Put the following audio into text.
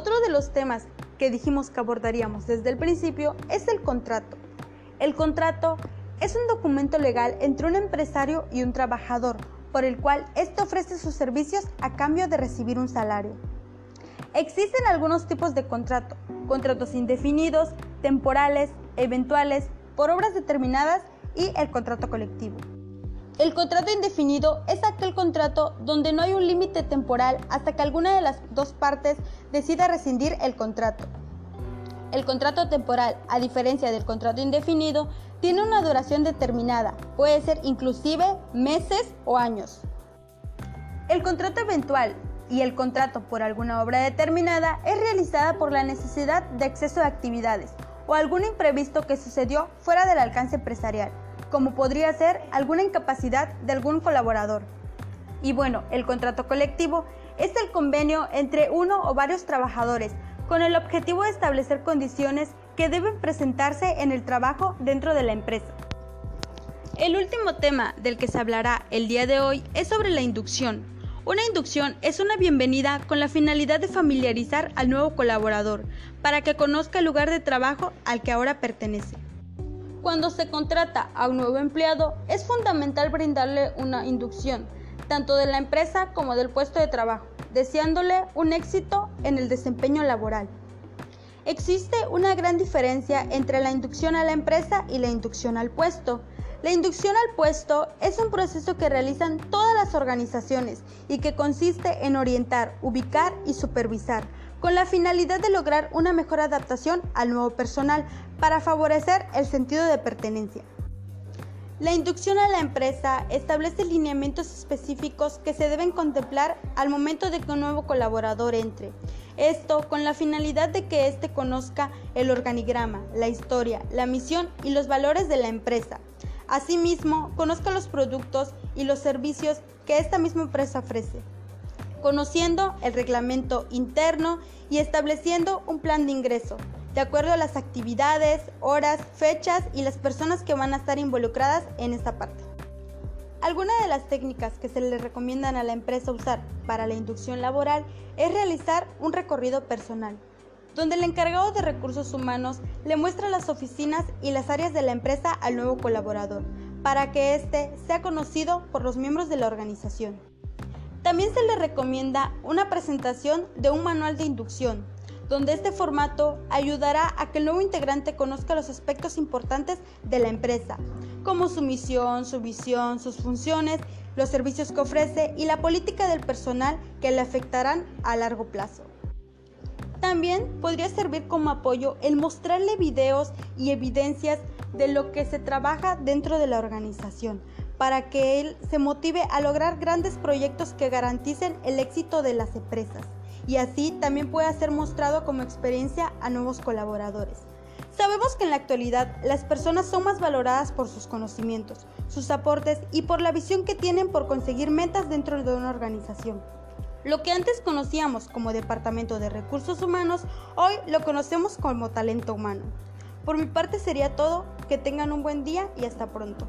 Otro de los temas que dijimos que abordaríamos desde el principio es el contrato. El contrato es un documento legal entre un empresario y un trabajador, por el cual éste ofrece sus servicios a cambio de recibir un salario. Existen algunos tipos de contrato, contratos indefinidos, temporales, eventuales, por obras determinadas y el contrato colectivo. El contrato indefinido es aquel contrato donde no hay un límite temporal hasta que alguna de las dos partes decida rescindir el contrato. El contrato temporal, a diferencia del contrato indefinido, tiene una duración determinada, puede ser inclusive meses o años. El contrato eventual y el contrato por alguna obra determinada es realizada por la necesidad de exceso de actividades o algún imprevisto que sucedió fuera del alcance empresarial, como podría ser alguna incapacidad de algún colaborador. Y bueno, el contrato colectivo es el convenio entre uno o varios trabajadores con el objetivo de establecer condiciones que deben presentarse en el trabajo dentro de la empresa. El último tema del que se hablará el día de hoy es sobre la inducción. Una inducción es una bienvenida con la finalidad de familiarizar al nuevo colaborador para que conozca el lugar de trabajo al que ahora pertenece. Cuando se contrata a un nuevo empleado es fundamental brindarle una inducción, tanto de la empresa como del puesto de trabajo, deseándole un éxito en el desempeño laboral. Existe una gran diferencia entre la inducción a la empresa y la inducción al puesto. La inducción al puesto es un proceso que realizan todas las organizaciones y que consiste en orientar, ubicar y supervisar, con la finalidad de lograr una mejor adaptación al nuevo personal para favorecer el sentido de pertenencia. La inducción a la empresa establece lineamientos específicos que se deben contemplar al momento de que un nuevo colaborador entre. Esto con la finalidad de que éste conozca el organigrama, la historia, la misión y los valores de la empresa. Asimismo, conozca los productos y los servicios que esta misma empresa ofrece, conociendo el reglamento interno y estableciendo un plan de ingreso, de acuerdo a las actividades, horas, fechas y las personas que van a estar involucradas en esta parte. Algunas de las técnicas que se le recomiendan a la empresa usar para la inducción laboral es realizar un recorrido personal, donde el encargado de recursos humanos le muestra las oficinas y las áreas de la empresa al nuevo colaborador, para que éste sea conocido por los miembros de la organización. También se le recomienda una presentación de un manual de inducción, donde este formato ayudará a que el nuevo integrante conozca los aspectos importantes de la empresa, como su misión, su visión, sus funciones, los servicios que ofrece y la política del personal que le afectarán a largo plazo. También podría servir como apoyo el mostrarle videos y evidencias de lo que se trabaja dentro de la organización, para que él se motive a lograr grandes proyectos que garanticen el éxito de las empresas y así también pueda ser mostrado como experiencia a nuevos colaboradores. Sabemos que en la actualidad las personas son más valoradas por sus conocimientos, sus aportes y por la visión que tienen por conseguir metas dentro de una organización. Lo que antes conocíamos como Departamento de Recursos Humanos, hoy lo conocemos como talento humano. Por mi parte sería todo, que tengan un buen día y hasta pronto.